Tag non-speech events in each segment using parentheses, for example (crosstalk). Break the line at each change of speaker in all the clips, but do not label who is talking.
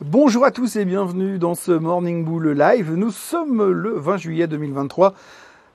Bonjour à tous et bienvenue dans ce Morning Bull Live. Nous sommes le 20 juillet 2023.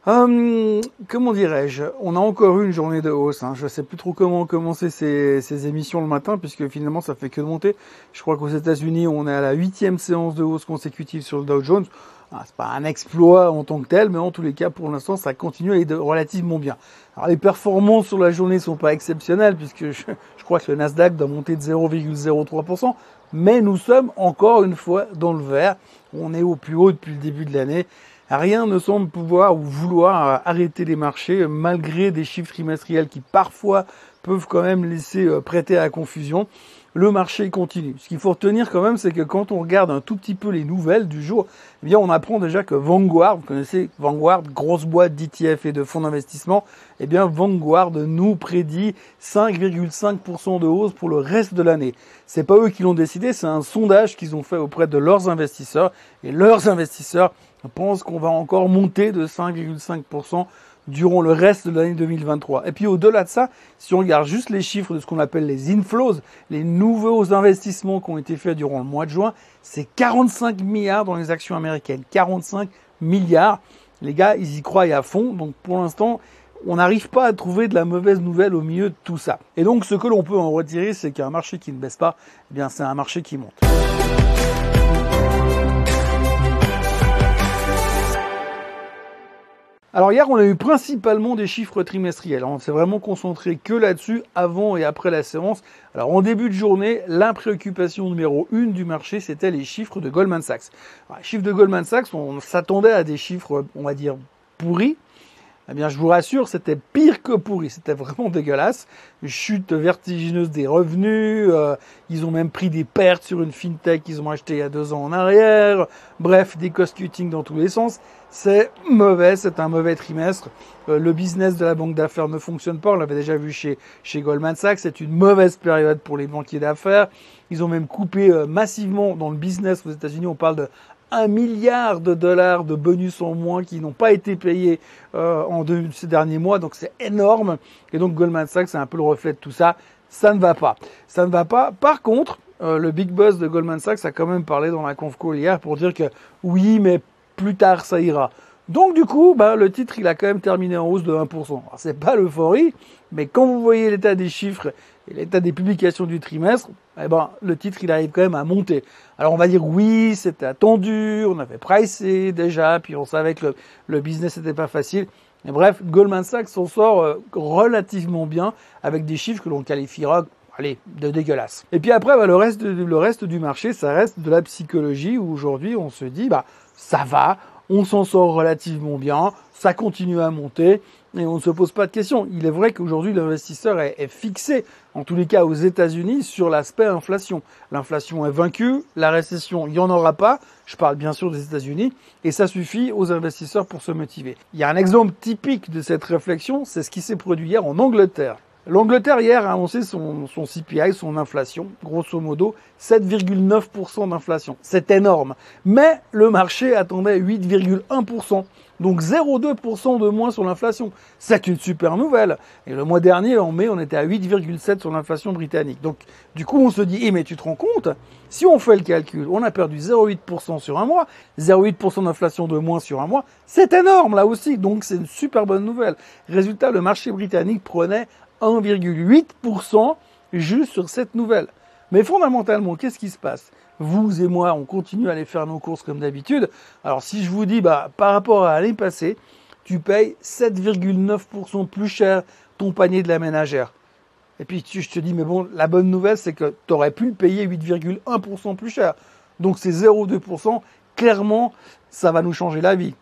Hum, comment dirais-je? On a encore une journée de hausse. Hein. Je ne sais plus trop comment commencer ces, émissions le matin puisque finalement ça fait que de monter. Je crois qu'aux États-Unis on est à la huitième séance de hausse consécutive sur le Dow Jones. Ah, c'est pas un exploit en tant que tel, mais en tous les cas pour l'instant ça continue à être relativement bien. Alors les performances sur la journée sont pas exceptionnelles puisque je, je crois que le Nasdaq doit monter de 0,03% mais nous sommes encore une fois dans le vert. On est au plus haut depuis le début de l'année. Rien ne semble pouvoir ou vouloir arrêter les marchés malgré des chiffres trimestriels qui parfois peuvent quand même laisser euh, prêter à la confusion le marché continue. Ce qu'il faut retenir quand même, c'est que quand on regarde un tout petit peu les nouvelles du jour, eh bien, on apprend déjà que Vanguard, vous connaissez Vanguard, grosse boîte d'ETF et de fonds d'investissement, eh bien, Vanguard nous prédit 5,5% de hausse pour le reste de l'année. C'est pas eux qui l'ont décidé, c'est un sondage qu'ils ont fait auprès de leurs investisseurs et leurs investisseurs pensent qu'on va encore monter de 5,5% durant le reste de l'année 2023. Et puis au-delà de ça, si on regarde juste les chiffres de ce qu'on appelle les inflows, les nouveaux investissements qui ont été faits durant le mois de juin, c'est 45 milliards dans les actions américaines. 45 milliards. Les gars, ils y croient à fond. Donc pour l'instant, on n'arrive pas à trouver de la mauvaise nouvelle au milieu de tout ça. Et donc ce que l'on peut en retirer, c'est qu'un marché qui ne baisse pas, eh bien c'est un marché qui monte. Alors hier, on a eu principalement des chiffres trimestriels. On s'est vraiment concentré que là-dessus avant et après la séance. Alors en début de journée, la préoccupation numéro une du marché, c'était les chiffres de Goldman Sachs. les chiffres de Goldman Sachs, on s'attendait à des chiffres, on va dire, pourris. Eh bien, je vous rassure, c'était pire que pourri. C'était vraiment (laughs) dégueulasse. Chute vertigineuse des revenus. Euh, ils ont même pris des pertes sur une fintech qu'ils ont acheté il y a deux ans en arrière. Bref, des cost cutting dans tous les sens. C'est mauvais. C'est un mauvais trimestre. Euh, le business de la banque d'affaires ne fonctionne pas. On l'avait déjà vu chez, chez Goldman Sachs. C'est une mauvaise période pour les banquiers d'affaires. Ils ont même coupé euh, massivement dans le business aux États-Unis. On parle de un milliard de dollars de bonus en moins qui n'ont pas été payés euh, en ces derniers mois, donc c'est énorme. Et donc Goldman Sachs, c'est un peu le reflet de tout ça. Ça ne va pas. Ça ne va pas. Par contre, euh, le big boss de Goldman Sachs a quand même parlé dans la conf hier pour dire que oui, mais plus tard ça ira. Donc du coup, bah, le titre, il a quand même terminé en hausse de 1%. C'est pas l'euphorie, mais quand vous voyez l'état des chiffres et l'état des publications du trimestre, eh ben, le titre, il arrive quand même à monter. Alors on va dire oui, c'était attendu, on avait pricé déjà, puis on savait que le, business n'était pas facile. Mais bref, Goldman Sachs s'en sort euh, relativement bien avec des chiffres que l'on qualifiera allez, de dégueulasse. Et puis après, bah, le, reste, le reste du marché, ça reste de la psychologie où aujourd'hui on se dit, bah, ça va, on s'en sort relativement bien, ça continue à monter et on ne se pose pas de questions. Il est vrai qu'aujourd'hui l'investisseur est, fixé, en tous les cas aux États-Unis, sur l'aspect inflation. L'inflation est vaincue, la récession, il n'y en aura pas. Je parle bien sûr des États-Unis et ça suffit aux investisseurs pour se motiver. Il y a un exemple typique de cette réflexion, c'est ce qui s'est produit hier en Angleterre. L'Angleterre hier a annoncé son, CPI, son inflation, grosso modo 7,9% d'inflation. C'est énorme. Mais le marché attendait 8,1%. Donc 0,2% de moins sur l'inflation. C'est une super nouvelle. Et le mois dernier, en mai, on était à 8,7 sur l'inflation britannique. Donc du coup, on se dit, eh mais tu te rends compte? Si on fait le calcul, on a perdu 0,8% sur un mois, 0,8% d'inflation de moins sur un mois, c'est énorme là aussi. Donc c'est une super bonne nouvelle. Résultat, le marché britannique prenait 1,8% juste sur cette nouvelle. Mais fondamentalement, qu'est-ce qui se passe? Vous et moi, on continue à aller faire nos courses comme d'habitude. Alors si je vous dis, bah, par rapport à l'année passée, tu payes 7,9% plus cher ton panier de la ménagère. Et puis je te dis, mais bon, la bonne nouvelle, c'est que tu aurais pu le payer 8,1% plus cher. Donc c'est 0,2%. Clairement, ça va nous changer la vie.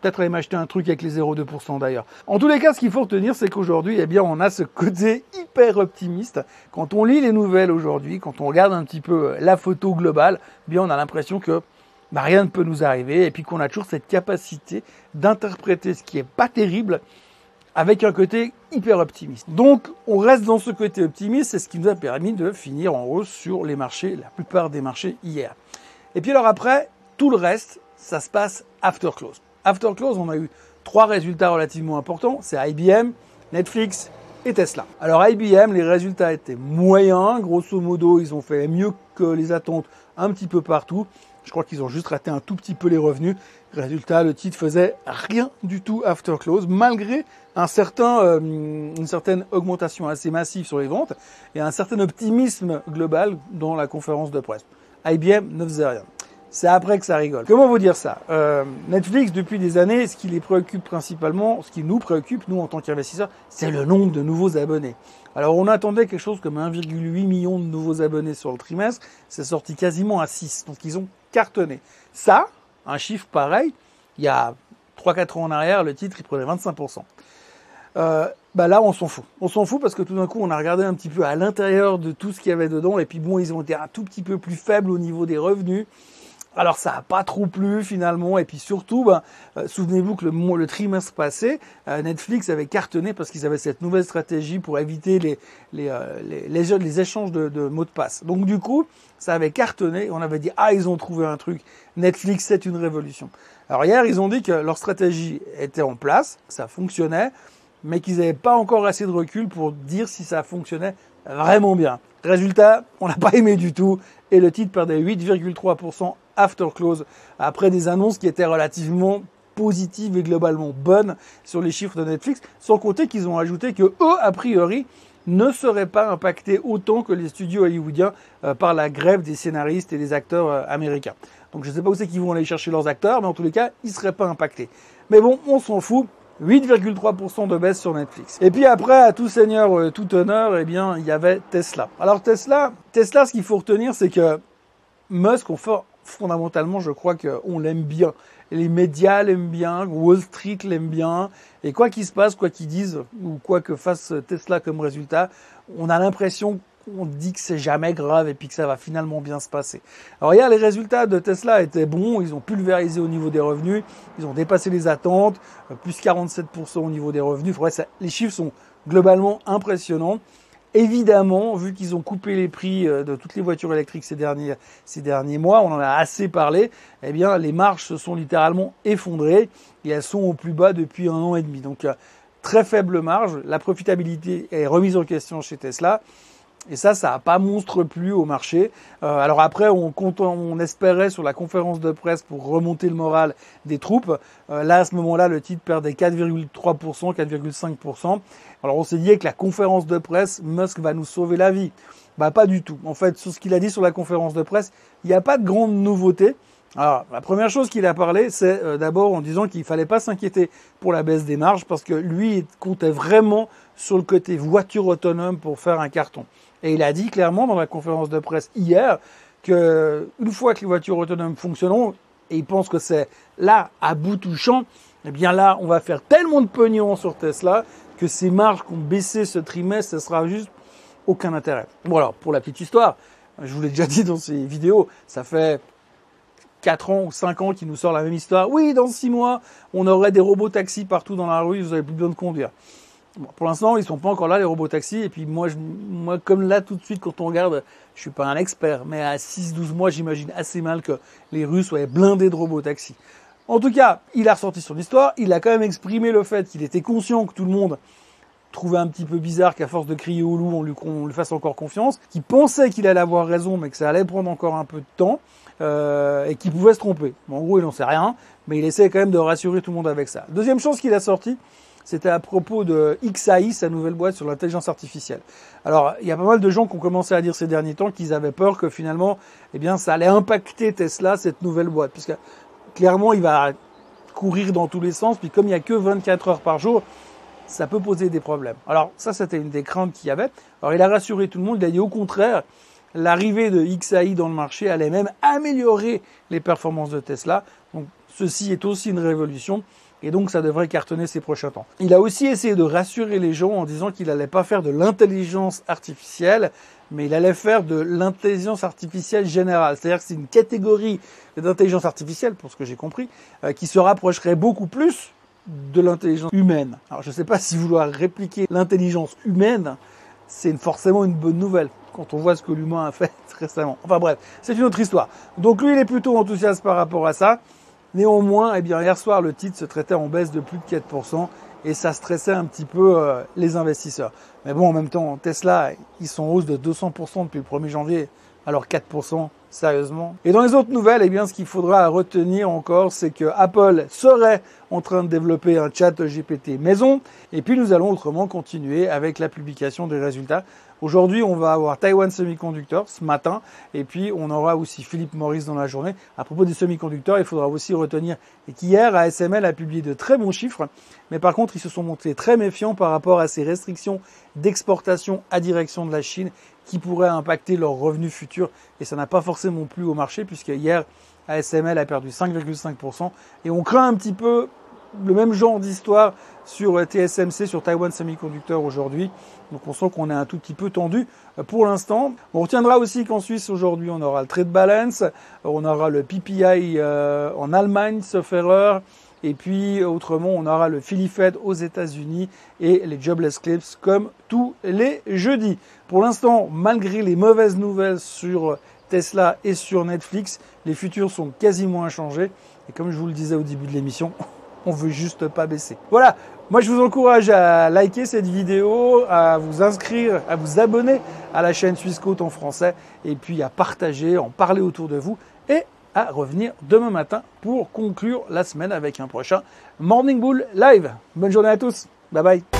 Peut-être aller m'acheter un truc avec les 0,2% d'ailleurs. En tous les cas, ce qu'il faut retenir, c'est qu'aujourd'hui, eh bien, on a ce côté hyper optimiste. Quand on lit les nouvelles aujourd'hui, quand on regarde un petit peu euh, la photo globale, eh bien, on a l'impression que bah, rien ne peut nous arriver et puis qu'on a toujours cette capacité d'interpréter ce qui est pas terrible avec un côté hyper optimiste. Donc, on reste dans ce côté optimiste, c'est ce qui nous a permis de finir en hausse sur les marchés, la plupart des marchés hier. Et puis alors après, tout le reste, ça se passe after close. After close, on a eu trois résultats relativement importants. C'est IBM, Netflix et Tesla. Alors IBM, les résultats étaient moyens. Grosso modo, ils ont fait mieux que les attentes un petit peu partout. Je crois qu'ils ont juste raté un tout petit peu les revenus. Résultat, le titre faisait rien du tout after close, malgré euh, une certaine augmentation assez massive sur les ventes et un certain optimisme global dans la conférence de presse. IBM ne faisait rien. C'est après que ça rigole. Comment vous dire ça? Euh, Netflix, depuis des années, ce qui les préoccupe principalement, ce qui nous préoccupe, nous en tant qu'investisseurs, c'est le nombre de nouveaux abonnés. Alors on attendait quelque chose comme 1,8 million de nouveaux abonnés sur le trimestre, c'est sorti quasiment à 6, donc ils ont cartonné. Ça, un chiffre pareil, il y a 3-4 ans en arrière, le titre, il prenait 25%. Euh, bah là, on s'en fout. On s'en fout parce que tout d'un coup, on a regardé un petit peu à l'intérieur de tout ce qu'il y avait dedans, et puis bon, ils ont été un tout petit peu plus faibles au niveau des revenus. Alors ça n'a pas trop plu finalement, et puis surtout, ben, euh, souvenez-vous que le, trimestre passé, euh, Netflix avait cartonné parce qu'ils avaient cette nouvelle stratégie pour éviter les, euh, échanges de, de, mots de passe. Donc du coup, ça avait cartonné, on avait dit, ah ils ont trouvé un truc, Netflix c'est une révolution. Alors hier, ils ont dit que leur stratégie était en place, ça fonctionnait, mais qu'ils n'avaient pas encore assez de recul pour dire si ça fonctionnait vraiment bien. Résultat, on n'a (laughs) pas aimé du tout, et le titre perdait 8,3% after close après des annonces qui étaient relativement positives et globalement bonnes sur les chiffres de Netflix, sans compter qu'ils ont ajouté que eux, a priori, ne seraient pas impactés autant que les studios hollywoodiens euh, par la grève des scénaristes et des acteurs euh, américains. Donc je ne sais pas où c'est qu'ils vont aller chercher leurs acteurs, mais en tous les cas, ils ne seraient pas impactés. Mais bon, on s'en fout. 8,3% de baisse sur Netflix. Et puis après, à tout seigneur, euh, tout honneur, eh bien, il y avait Tesla. Alors Tesla, Tesla, ce qu'il faut retenir, c'est que Musk, on fait, fondamentalement, je crois qu'on l'aime bien. Les médias l'aiment bien, Wall Street l'aime bien. Et quoi qu'il se passe, quoi qu'ils disent, ou quoi que fasse Tesla comme résultat, on a l'impression qu'on dit que c'est jamais grave et puis que ça va finalement bien se passer. Alors hier, les résultats de Tesla étaient bons, ils ont pulvérisé au niveau des revenus, ils ont dépassé les attentes, plus 47% au niveau des revenus. les chiffres sont globalement impressionnants. Évidemment, vu qu'ils ont coupé les prix euh, de toutes les voitures électriques ces derniers, ces derniers mois, on en a assez parlé, eh bien, les marges se sont littéralement effondrées et elles sont au plus bas depuis un an et demi. Donc, euh, très faible marge. La profitabilité est remise en question chez Tesla. Et ça, ça n'a pas monstre plus au marché. Euh, alors après, on, on espérait sur la conférence de presse pour remonter le moral des troupes. Euh, là, à ce moment-là, le titre perdait 4,3%, 4,5%. Alors on s'est dit que la conférence de presse, Musk va nous sauver la vie. Bah pas du tout. En fait, sur ce qu'il a dit sur la conférence de presse, il n'y a pas de grande nouveauté. Alors, la première chose qu'il a parlé, c'est euh, d'abord en disant qu'il fallait pas s'inquiéter pour la baisse des marges parce que lui, il comptait vraiment sur le côté voiture autonome pour faire un carton. Et il a dit clairement dans la conférence de presse hier que une fois que les voitures autonomes fonctionneront, et il pense que c'est là, à bout touchant, eh bien là, on va faire tellement de pognon sur Tesla que ces marges qu'on baissé ce trimestre, ça sera juste aucun intérêt. Bon alors, pour la petite histoire, je vous l'ai déjà dit dans ces vidéos, ça fait 4 ans ou 5 ans qu'il nous sort la même histoire. Oui, dans 6 mois, on aurait des robots taxis partout dans la rue, vous n'avez plus besoin de conduire pour l'instant, ils sont pas encore là, les robots taxis. Et puis moi, moi, comme là, tout de suite, quand on regarde, je suis pas un expert, mais à 6-12 mois, j'imagine assez mal que les Russes soient blindés de robots taxis. En tout cas, il a ressorti son histoire. Il a quand même exprimé le fait qu'il était conscient que tout le monde trouvait un petit peu bizarre qu'à force de crier au loup, on lui, fasse encore confiance. Qu'il pensait qu'il allait avoir raison, mais que ça allait prendre encore un peu de temps. Euh, et qu'il pouvait se tromper. en gros, il n'en sait rien, mais il essaie quand même de rassurer tout le monde avec ça. Deuxième chose qu'il a sorti, c'était à propos de XAI, sa nouvelle boîte sur l'intelligence artificielle. Alors, il y a pas mal de gens qui ont commencé à dire ces derniers temps qu'ils avaient peur que finalement, eh bien, ça allait impacter Tesla, cette nouvelle boîte. Puisque clairement, il va courir dans tous les sens. Puis comme il n'y a que 24 heures par jour, ça peut poser des problèmes. Alors, ça, c'était une des craintes qu'il y avait. Alors, il a rassuré tout le monde. Il a dit au contraire, l'arrivée de XAI dans le marché allait même améliorer les performances de Tesla. Donc, ceci est aussi une révolution. Et donc, ça devrait cartonner ces prochains temps. Il a aussi essayé de rassurer les gens en disant qu'il n'allait pas faire de l'intelligence artificielle, mais il allait faire de l'intelligence artificielle générale. C'est-à-dire que c'est une catégorie d'intelligence artificielle, pour ce que j'ai compris, euh, qui se rapprocherait beaucoup plus de l'intelligence humaine. Alors, je ne sais pas si vouloir répliquer l'intelligence humaine, c'est forcément une bonne nouvelle quand on voit ce que l'humain a fait (laughs) récemment. Enfin bref, c'est une autre histoire. Donc lui, il est plutôt enthousiaste par rapport à ça. Néanmoins, eh bien, hier soir, le titre se traitait en baisse de plus de 4% et ça stressait un petit peu euh, les investisseurs. Mais bon, en même temps, Tesla, ils sont en hausse de 200% depuis le 1er janvier. Alors 4%, sérieusement. Et dans les autres nouvelles, eh bien, ce qu'il faudra retenir encore, c'est que Apple serait en train de développer un chat GPT maison. Et puis nous allons autrement continuer avec la publication des résultats. Aujourd'hui, on va avoir Taiwan Semiconductor ce matin, et puis on aura aussi Philippe Maurice dans la journée. À propos des semi-conducteurs, il faudra aussi retenir qu'hier, ASML a publié de très bons chiffres, mais par contre, ils se sont montrés très méfiants par rapport à ces restrictions d'exportation à direction de la Chine qui pourraient impacter leurs revenus futurs, et ça n'a pas forcément plu au marché, puisque hier, ASML a perdu 5,5%, et on craint un petit peu le même genre d'histoire sur euh, TSMC, sur Taiwan Semiconductor aujourd'hui. Donc on sent qu'on est un tout petit peu tendu euh, pour l'instant. On retiendra aussi qu'en Suisse aujourd'hui on aura le trade balance, on aura le PPI euh, en Allemagne, sauf erreur. Et puis autrement, on aura le Philly Fed aux États-Unis et les jobless claims comme tous les jeudis. Pour l'instant, malgré les mauvaises nouvelles sur Tesla et sur Netflix, les futurs sont quasiment inchangés. Et comme je vous le disais au début de l'émission, (laughs) on veut juste pas baisser. Voilà, moi je vous encourage à liker cette vidéo, à vous inscrire, à vous abonner à la chaîne Suisse en français et puis à partager, en parler autour de vous et à revenir demain matin pour conclure la semaine avec un prochain Morning Bull Live. Bonne journée à tous, bye bye.